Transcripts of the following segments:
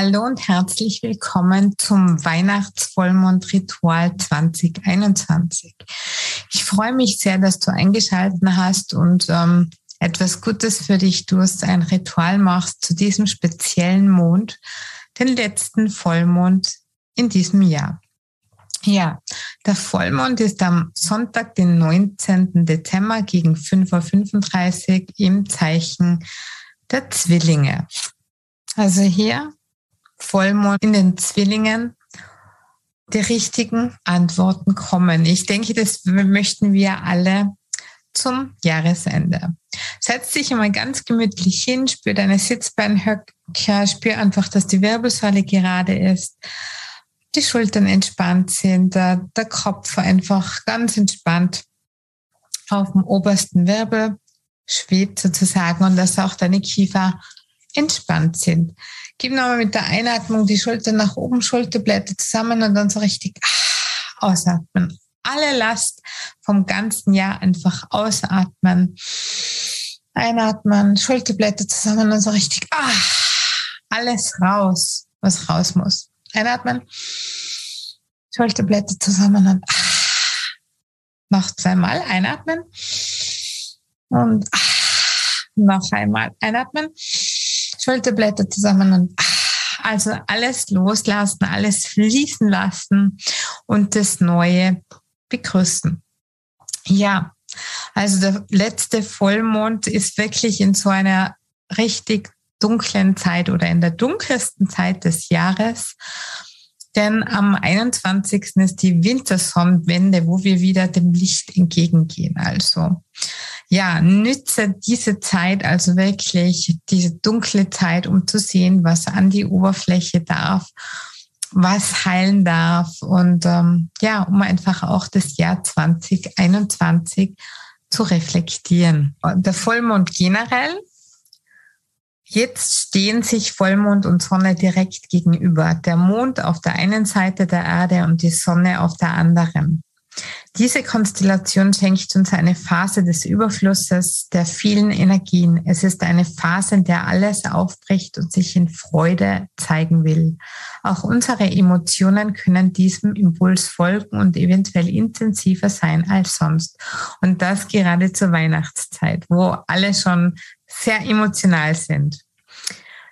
Hallo und herzlich willkommen zum Weihnachtsvollmondritual 2021. Ich freue mich sehr, dass du eingeschaltet hast und ähm, etwas Gutes für dich tust, ein Ritual machst zu diesem speziellen Mond, den letzten Vollmond in diesem Jahr. Ja, der Vollmond ist am Sonntag, den 19. Dezember gegen 5.35 Uhr im Zeichen der Zwillinge. Also hier Vollmond in den Zwillingen die richtigen Antworten kommen. Ich denke, das möchten wir alle zum Jahresende. Setz dich einmal ganz gemütlich hin, spür deine Sitzbeinhöcker, spür einfach, dass die Wirbelsäule gerade ist, die Schultern entspannt sind, der, der Kopf einfach ganz entspannt auf dem obersten Wirbel schwebt sozusagen und dass auch deine Kiefer entspannt sind. Gib nochmal mit der Einatmung die Schulter nach oben, Schulterblätter zusammen und dann so richtig ah, ausatmen. Alle Last vom ganzen Jahr einfach ausatmen. Einatmen, Schulterblätter zusammen und so richtig ah, alles raus, was raus muss. Einatmen, Schulterblätter zusammen und ah, noch zweimal einatmen und noch einmal einatmen. Schulterblätter zusammen und ah, also alles loslassen, alles fließen lassen und das Neue begrüßen. Ja, also der letzte Vollmond ist wirklich in so einer richtig dunklen Zeit oder in der dunkelsten Zeit des Jahres. Denn am 21. ist die Wintersonnenwende, wo wir wieder dem Licht entgegengehen. Also ja, nütze diese Zeit, also wirklich diese dunkle Zeit, um zu sehen, was an die Oberfläche darf, was heilen darf und ähm, ja, um einfach auch das Jahr 2021 zu reflektieren. Der Vollmond generell. Jetzt stehen sich Vollmond und Sonne direkt gegenüber. Der Mond auf der einen Seite der Erde und die Sonne auf der anderen. Diese Konstellation schenkt uns eine Phase des Überflusses der vielen Energien. Es ist eine Phase, in der alles aufbricht und sich in Freude zeigen will. Auch unsere Emotionen können diesem Impuls folgen und eventuell intensiver sein als sonst. Und das gerade zur Weihnachtszeit, wo alle schon sehr emotional sind.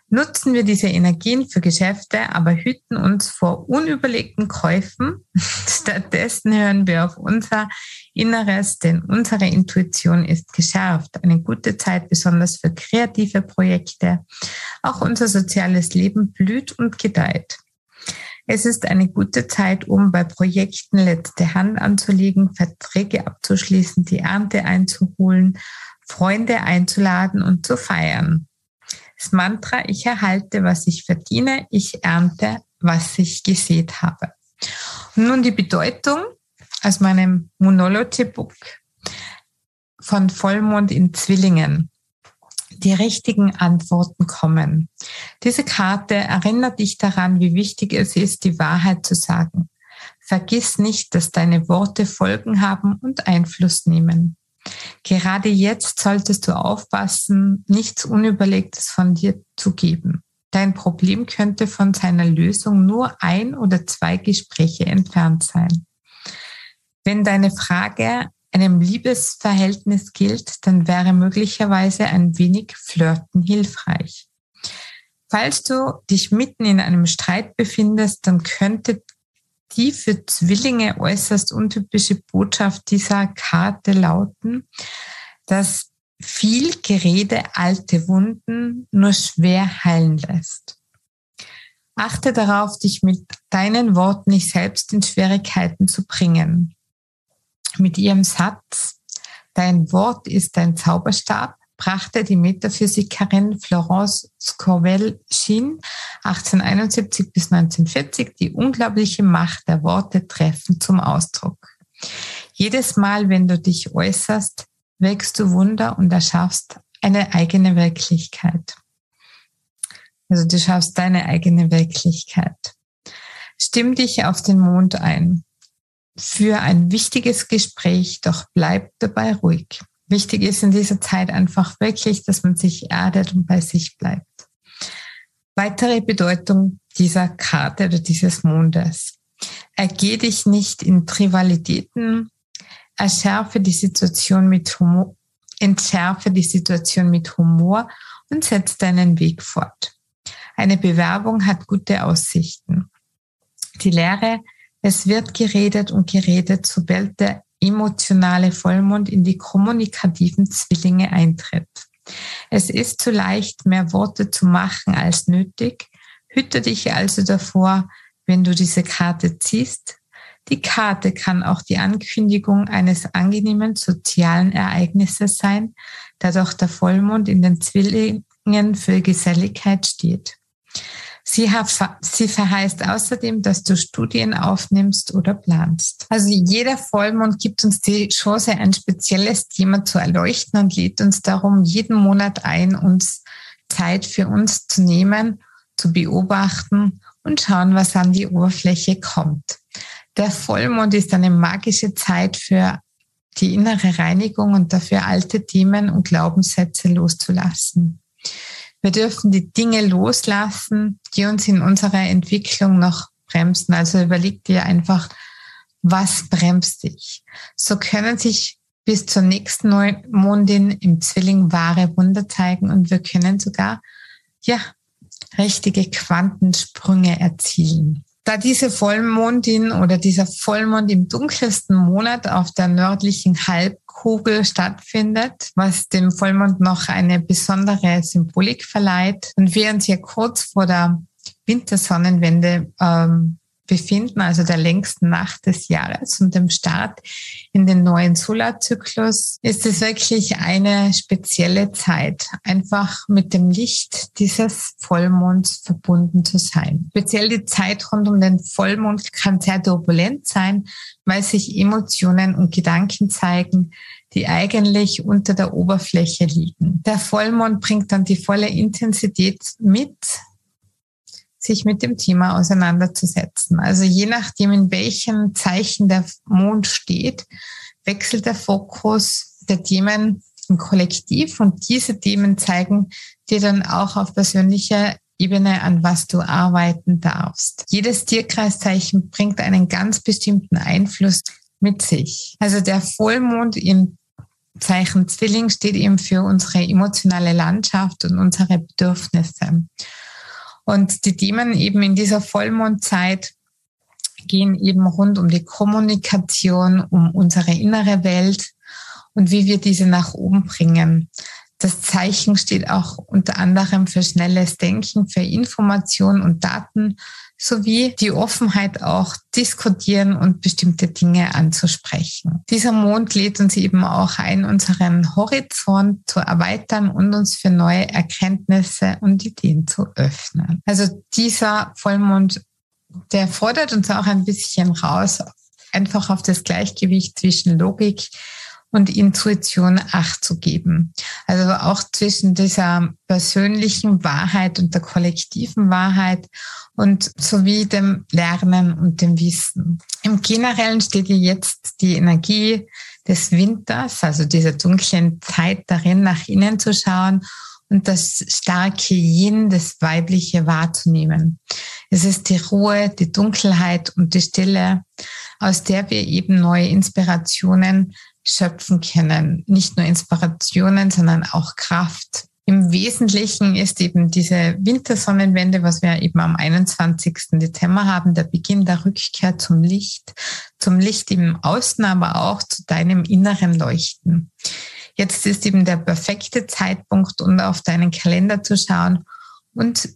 Nutzen wir diese Energien für Geschäfte, aber hüten uns vor unüberlegten Käufen. Stattdessen hören wir auf unser Inneres, denn unsere Intuition ist geschärft. Eine gute Zeit besonders für kreative Projekte. Auch unser soziales Leben blüht und gedeiht. Es ist eine gute Zeit, um bei Projekten letzte Hand anzulegen, Verträge abzuschließen, die Ernte einzuholen, Freunde einzuladen und zu feiern. Das Mantra, ich erhalte, was ich verdiene, ich ernte, was ich gesät habe. Und nun die Bedeutung aus meinem Monology-Book von Vollmond in Zwillingen. Die richtigen Antworten kommen. Diese Karte erinnert dich daran, wie wichtig es ist, die Wahrheit zu sagen. Vergiss nicht, dass deine Worte Folgen haben und Einfluss nehmen. Gerade jetzt solltest du aufpassen, nichts Unüberlegtes von dir zu geben. Dein Problem könnte von seiner Lösung nur ein oder zwei Gespräche entfernt sein. Wenn deine Frage einem Liebesverhältnis gilt, dann wäre möglicherweise ein wenig Flirten hilfreich. Falls du dich mitten in einem Streit befindest, dann könnte die für Zwillinge äußerst untypische Botschaft dieser Karte lauten, dass viel Gerede alte Wunden nur schwer heilen lässt. Achte darauf, dich mit deinen Worten nicht selbst in Schwierigkeiten zu bringen. Mit ihrem Satz, dein Wort ist dein Zauberstab, brachte die Metaphysikerin Florence Scovel-Shin 1871 bis 1940 die unglaubliche Macht der Worte treffen zum Ausdruck. Jedes Mal, wenn du dich äußerst, wächst du Wunder und erschaffst eine eigene Wirklichkeit. Also du schaffst deine eigene Wirklichkeit. Stimm dich auf den Mond ein. Für ein wichtiges Gespräch, doch bleib dabei ruhig. Wichtig ist in dieser Zeit einfach wirklich, dass man sich erdet und bei sich bleibt. Weitere Bedeutung dieser Karte oder dieses Mondes. Ergeh dich nicht in Trivialitäten, erschärfe die Situation mit Humor, entschärfe die Situation mit Humor und setz deinen Weg fort. Eine Bewerbung hat gute Aussichten. Die Lehre, es wird geredet und geredet, sobald der emotionale Vollmond in die kommunikativen Zwillinge eintritt. Es ist zu leicht, mehr Worte zu machen als nötig. Hüte dich also davor, wenn du diese Karte ziehst. Die Karte kann auch die Ankündigung eines angenehmen sozialen Ereignisses sein, da doch der Vollmond in den Zwillingen für Geselligkeit steht. Sie, sie verheißt außerdem, dass du Studien aufnimmst oder planst. Also jeder Vollmond gibt uns die Chance, ein spezielles Thema zu erleuchten und lädt uns darum jeden Monat ein, uns Zeit für uns zu nehmen, zu beobachten und schauen, was an die Oberfläche kommt. Der Vollmond ist eine magische Zeit für die innere Reinigung und dafür alte Themen und Glaubenssätze loszulassen. Wir dürfen die Dinge loslassen, die uns in unserer Entwicklung noch bremsen. Also überleg dir einfach, was bremst dich? So können sich bis zur nächsten Neumondin im Zwilling wahre Wunder zeigen und wir können sogar, ja, richtige Quantensprünge erzielen. Da diese Vollmondin oder dieser Vollmond im dunkelsten Monat auf der nördlichen Halbkugel stattfindet, was dem Vollmond noch eine besondere Symbolik verleiht. Und während wir kurz vor der Wintersonnenwende ähm, befinden, also der längsten Nacht des Jahres und dem Start in den neuen Solarzyklus, ist es wirklich eine spezielle Zeit, einfach mit dem Licht dieses Vollmonds verbunden zu sein. Speziell die Zeit rund um den Vollmond kann sehr turbulent sein, weil sich Emotionen und Gedanken zeigen, die eigentlich unter der Oberfläche liegen. Der Vollmond bringt dann die volle Intensität mit, sich mit dem Thema auseinanderzusetzen. Also je nachdem, in welchem Zeichen der Mond steht, wechselt der Fokus der Themen im Kollektiv und diese Themen zeigen dir dann auch auf persönlicher Ebene, an was du arbeiten darfst. Jedes Tierkreiszeichen bringt einen ganz bestimmten Einfluss mit sich. Also der Vollmond im Zeichen Zwilling steht eben für unsere emotionale Landschaft und unsere Bedürfnisse. Und die Themen eben in dieser Vollmondzeit gehen eben rund um die Kommunikation, um unsere innere Welt und wie wir diese nach oben bringen. Das Zeichen steht auch unter anderem für schnelles Denken, für Information und Daten sowie die Offenheit auch diskutieren und bestimmte Dinge anzusprechen. Dieser Mond lädt uns eben auch ein, unseren Horizont zu erweitern und uns für neue Erkenntnisse und Ideen zu öffnen. Also dieser Vollmond, der fordert uns auch ein bisschen raus, einfach auf das Gleichgewicht zwischen Logik und Intuition Acht zu geben. Also auch zwischen dieser persönlichen Wahrheit und der kollektiven Wahrheit und sowie dem Lernen und dem Wissen. Im Generellen steht hier jetzt die Energie des Winters, also dieser dunklen Zeit darin, nach innen zu schauen und das starke Yin, das Weibliche wahrzunehmen. Es ist die Ruhe, die Dunkelheit und die Stille, aus der wir eben neue Inspirationen schöpfen können. Nicht nur Inspirationen, sondern auch Kraft. Im Wesentlichen ist eben diese Wintersonnenwende, was wir eben am 21. Dezember haben, der Beginn der Rückkehr zum Licht, zum Licht im Außen, aber auch zu deinem inneren Leuchten. Jetzt ist eben der perfekte Zeitpunkt, um auf deinen Kalender zu schauen und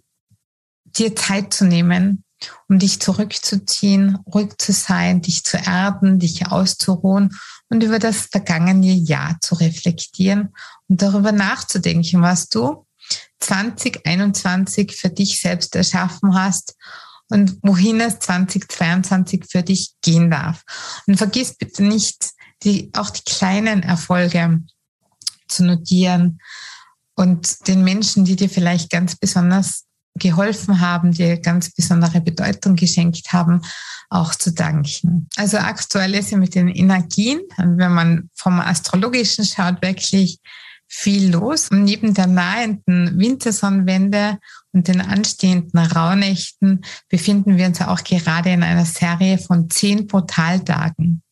dir Zeit zu nehmen, um dich zurückzuziehen, ruhig zu sein, dich zu erden, dich auszuruhen und über das vergangene Jahr zu reflektieren und darüber nachzudenken, was du 2021 für dich selbst erschaffen hast und wohin es 2022 für dich gehen darf. Und vergiss bitte nicht, die, auch die kleinen Erfolge zu notieren und den Menschen, die dir vielleicht ganz besonders geholfen haben, dir ganz besondere Bedeutung geschenkt haben, auch zu danken. Also aktuell ist ja mit den Energien, wenn man vom Astrologischen schaut, wirklich viel los. Und neben der nahenden Wintersonnenwende und den anstehenden Rauhnächten befinden wir uns auch gerade in einer Serie von zehn Portaltagen.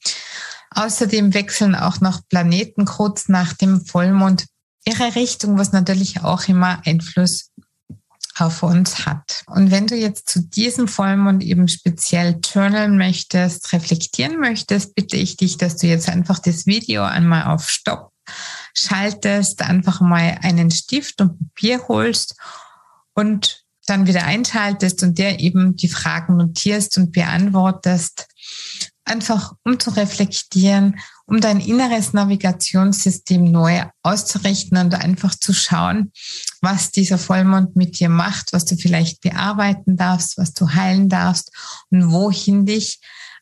Außerdem wechseln auch noch Planeten kurz nach dem Vollmond ihre Richtung, was natürlich auch immer Einfluss auf uns hat. Und wenn du jetzt zu diesem Vollmond eben speziell journalen möchtest, reflektieren möchtest, bitte ich dich, dass du jetzt einfach das Video einmal auf Stopp schaltest, einfach mal einen Stift und Papier holst und dann wieder einschaltest und der eben die Fragen notierst und beantwortest, einfach um zu reflektieren, um dein inneres Navigationssystem neu auszurichten und einfach zu schauen, was dieser Vollmond mit dir macht, was du vielleicht bearbeiten darfst, was du heilen darfst und wohin dich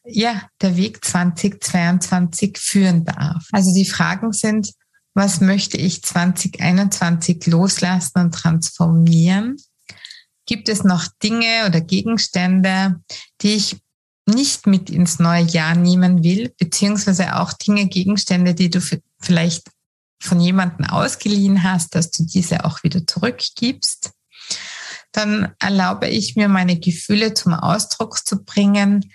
ja, der Weg 2022 führen darf. Also die Fragen sind, was möchte ich 2021 loslassen und transformieren? Gibt es noch Dinge oder Gegenstände, die ich nicht mit ins neue Jahr nehmen will, beziehungsweise auch Dinge, Gegenstände, die du vielleicht von jemandem ausgeliehen hast, dass du diese auch wieder zurückgibst? Dann erlaube ich mir, meine Gefühle zum Ausdruck zu bringen,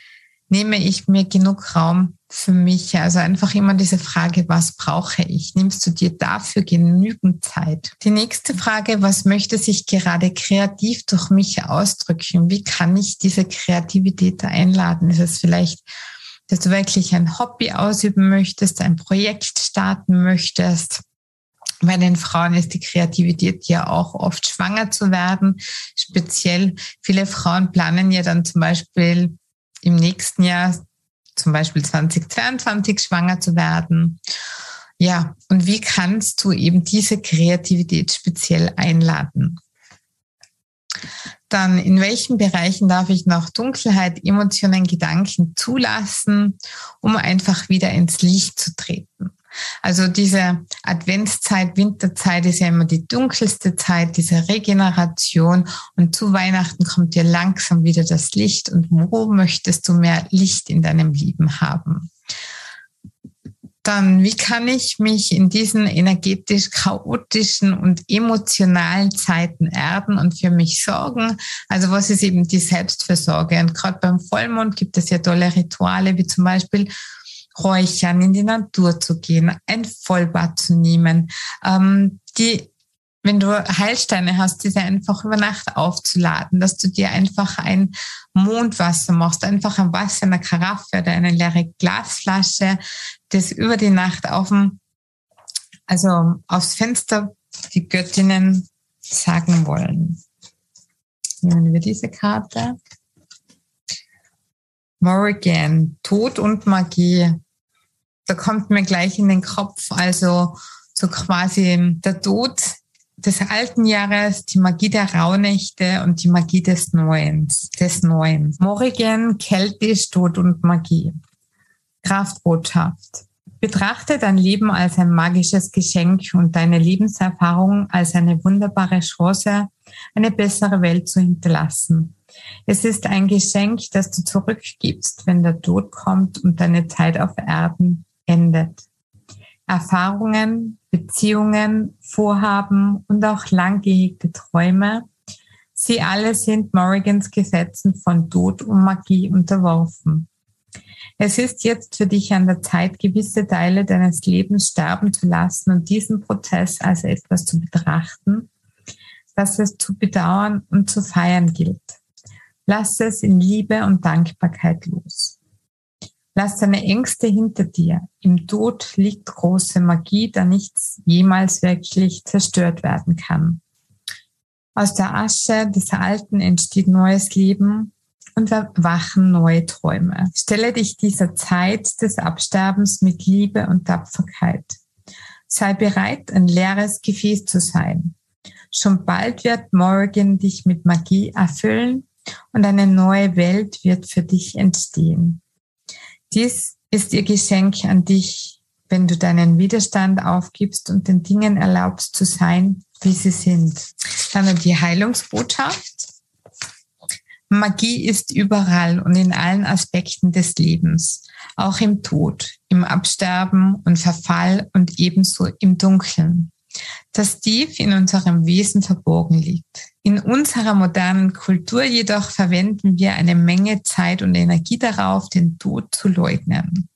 nehme ich mir genug Raum für mich? Also einfach immer diese Frage, was brauche ich? Nimmst du dir dafür genügend Zeit? Die nächste Frage, was möchte sich gerade kreativ durch mich ausdrücken? Wie kann ich diese Kreativität einladen? Ist es vielleicht, dass du wirklich ein Hobby ausüben möchtest, ein Projekt starten möchtest? Bei den Frauen ist die Kreativität ja auch oft schwanger zu werden. Speziell viele Frauen planen ja dann zum Beispiel im nächsten Jahr, zum Beispiel 2022, schwanger zu werden. Ja, und wie kannst du eben diese Kreativität speziell einladen? Dann, in welchen Bereichen darf ich noch Dunkelheit, Emotionen, Gedanken zulassen, um einfach wieder ins Licht zu treten? Also diese Adventszeit, Winterzeit ist ja immer die dunkelste Zeit, diese Regeneration. Und zu Weihnachten kommt dir langsam wieder das Licht. Und wo möchtest du mehr Licht in deinem Leben haben? Dann, wie kann ich mich in diesen energetisch chaotischen und emotionalen Zeiten erden und für mich sorgen? Also was ist eben die Selbstversorge? Und gerade beim Vollmond gibt es ja tolle Rituale, wie zum Beispiel Räuchern, in die Natur zu gehen, ein Vollbad zu nehmen, ähm, die wenn du Heilsteine hast, diese einfach über Nacht aufzuladen, dass du dir einfach ein Mondwasser machst, einfach ein Wasser in einer Karaffe oder eine leere Glasflasche, das über die Nacht auf dem, also aufs Fenster die Göttinnen sagen wollen. Nehmen wir diese Karte. Morrigan, Tod und Magie. Da kommt mir gleich in den Kopf, also so quasi der Tod des alten Jahres, die Magie der Rauhnächte und die Magie des Neuen. Des Neuen. Morrigan, keltisch, Tod und Magie. Kraftbotschaft. Betrachte dein Leben als ein magisches Geschenk und deine Lebenserfahrung als eine wunderbare Chance, eine bessere Welt zu hinterlassen. Es ist ein Geschenk, das du zurückgibst, wenn der Tod kommt und deine Zeit auf Erden endet. Erfahrungen, Beziehungen, Vorhaben und auch lang gehegte Träume, sie alle sind Morrigans Gesetzen von Tod und Magie unterworfen. Es ist jetzt für dich an der Zeit, gewisse Teile deines Lebens sterben zu lassen und diesen Prozess als etwas zu betrachten, das es zu bedauern und zu feiern gilt. Lass es in Liebe und Dankbarkeit los. Lass deine Ängste hinter dir. Im Tod liegt große Magie, da nichts jemals wirklich zerstört werden kann. Aus der Asche des Alten entsteht neues Leben und erwachen neue Träume. Stelle dich dieser Zeit des Absterbens mit Liebe und Tapferkeit. Sei bereit, ein leeres Gefäß zu sein. Schon bald wird Morgan dich mit Magie erfüllen und eine neue Welt wird für dich entstehen. Dies ist ihr Geschenk an dich, wenn du deinen Widerstand aufgibst und den Dingen erlaubst zu sein, wie sie sind. Dann die Heilungsbotschaft. Magie ist überall und in allen Aspekten des Lebens, auch im Tod, im Absterben und Verfall und ebenso im Dunkeln. Das tief in unserem Wesen verborgen liegt. In unserer modernen Kultur jedoch verwenden wir eine Menge Zeit und Energie darauf, den Tod zu leugnen.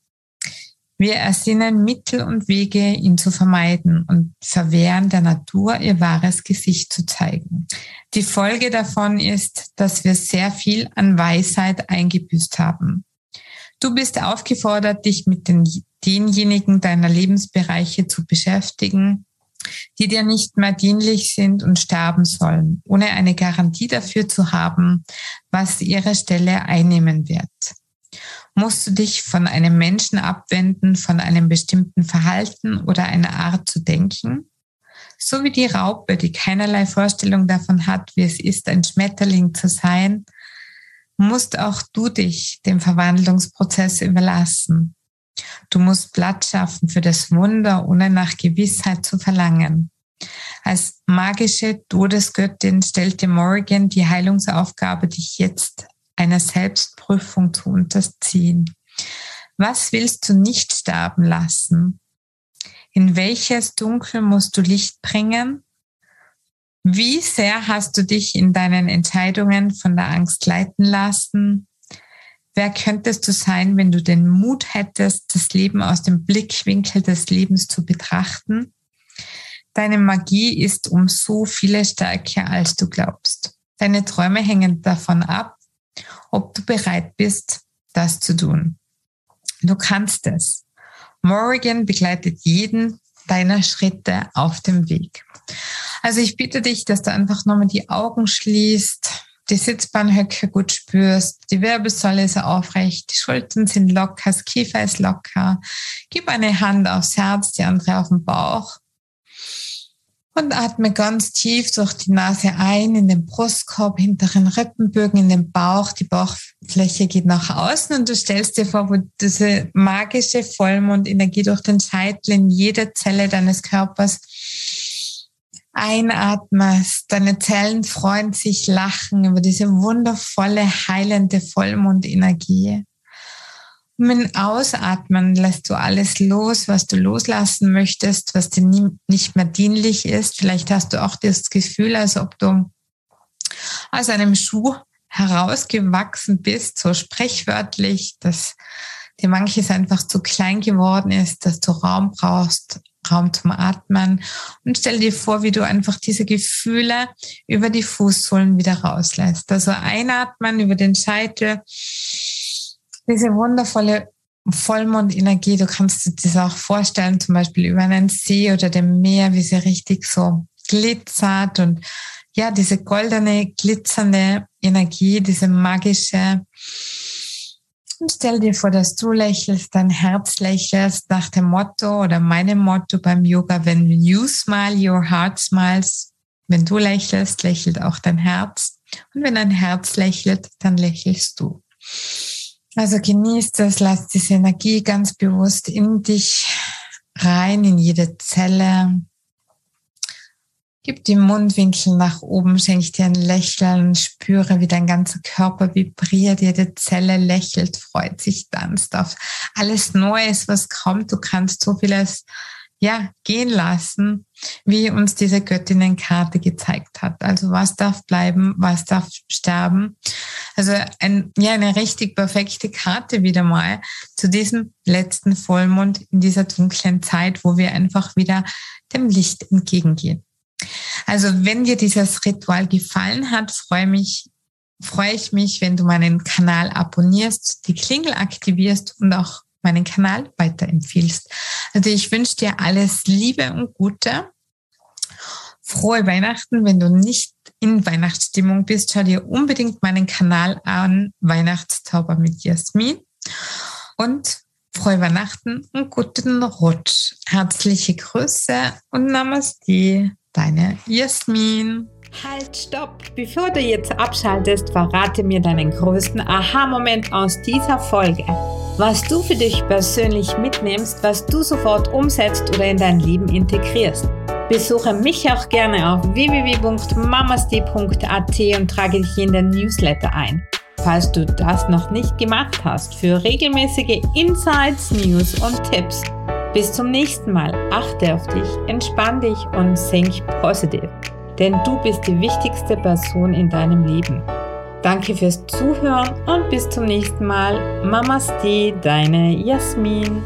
Wir ersinnen Mittel und Wege, ihn zu vermeiden und verwehren der Natur ihr wahres Gesicht zu zeigen. Die Folge davon ist, dass wir sehr viel an Weisheit eingebüßt haben. Du bist aufgefordert, dich mit den, denjenigen deiner Lebensbereiche zu beschäftigen, die dir nicht mehr dienlich sind und sterben sollen, ohne eine Garantie dafür zu haben, was ihre Stelle einnehmen wird musst du dich von einem Menschen abwenden, von einem bestimmten Verhalten oder einer Art zu denken? So wie die Raupe, die keinerlei Vorstellung davon hat, wie es ist, ein Schmetterling zu sein, musst auch du dich dem Verwandlungsprozess überlassen. Du musst Platz schaffen für das Wunder, ohne nach Gewissheit zu verlangen. Als magische Todesgöttin stellte Morgan die Heilungsaufgabe, dich jetzt einer Selbstprüfung zu unterziehen. Was willst du nicht sterben lassen? In welches Dunkel musst du Licht bringen? Wie sehr hast du dich in deinen Entscheidungen von der Angst leiten lassen? Wer könntest du sein, wenn du den Mut hättest, das Leben aus dem Blickwinkel des Lebens zu betrachten? Deine Magie ist um so viele stärker, als du glaubst. Deine Träume hängen davon ab, ob du bereit bist, das zu tun. Du kannst es. Morrigan begleitet jeden deiner Schritte auf dem Weg. Also ich bitte dich, dass du einfach nochmal die Augen schließt, die Sitzbahnhöcke gut spürst, die Wirbelsäule ist aufrecht, die Schultern sind locker, das Kiefer ist locker. Gib eine Hand aufs Herz, die andere auf den Bauch und atme ganz tief durch die Nase ein in den Brustkorb, hinteren Rippenbögen, in den Bauch. Die Bauchfläche geht nach außen und du stellst dir vor, wo diese magische Vollmondenergie durch den Scheitel in jede Zelle deines Körpers einatmest. Deine Zellen freuen sich, lachen über diese wundervolle, heilende Vollmondenergie. Und mit Ausatmen lässt du alles los, was du loslassen möchtest, was dir nie, nicht mehr dienlich ist. Vielleicht hast du auch das Gefühl, als ob du aus einem Schuh herausgewachsen bist, so sprichwörtlich, dass dir manches einfach zu klein geworden ist, dass du Raum brauchst, Raum zum Atmen. Und stell dir vor, wie du einfach diese Gefühle über die Fußsohlen wieder rauslässt. Also einatmen über den Scheitel diese wundervolle Vollmondenergie, du kannst dir das auch vorstellen, zum Beispiel über einen See oder dem Meer, wie sie richtig so glitzert und ja, diese goldene, glitzernde Energie, diese magische. Und stell dir vor, dass du lächelst, dein Herz lächelst nach dem Motto oder meinem Motto beim Yoga, wenn you smile, your heart smiles. Wenn du lächelst, lächelt auch dein Herz. Und wenn dein Herz lächelt, dann lächelst du. Also genieß das, lass diese Energie ganz bewusst in dich rein, in jede Zelle. Gib die Mundwinkel nach oben, schenk dir ein Lächeln, spüre, wie dein ganzer Körper vibriert, jede Zelle lächelt, freut sich, tanzt auf alles Neues, was kommt. Du kannst so vieles ja, gehen lassen, wie uns diese Göttinnenkarte gezeigt hat. Also was darf bleiben, was darf sterben. Also ein, ja, eine richtig perfekte Karte wieder mal zu diesem letzten Vollmond in dieser dunklen Zeit, wo wir einfach wieder dem Licht entgegengehen. Also wenn dir dieses Ritual gefallen hat, freue mich, freue ich mich, wenn du meinen Kanal abonnierst, die Klingel aktivierst und auch meinen Kanal weiterempfiehlst. Also ich wünsche dir alles Liebe und Gute. Frohe Weihnachten. Wenn du nicht in Weihnachtsstimmung bist, schau dir unbedingt meinen Kanal an, Weihnachtszauber mit Jasmin. Und frohe Weihnachten und guten Rutsch. Herzliche Grüße und Namaste, deine Jasmin. Halt, stopp! Bevor du jetzt abschaltest, verrate mir deinen größten Aha-Moment aus dieser Folge. Was du für dich persönlich mitnimmst, was du sofort umsetzt oder in dein Leben integrierst. Besuche mich auch gerne auf www.mamasti.at und trage dich in den Newsletter ein. Falls du das noch nicht gemacht hast, für regelmäßige Insights, News und Tipps Bis zum nächsten Mal. Achte auf dich, entspann dich und think positive. Denn du bist die wichtigste Person in deinem Leben. Danke fürs Zuhören und bis zum nächsten Mal. Mamaste, deine Jasmin.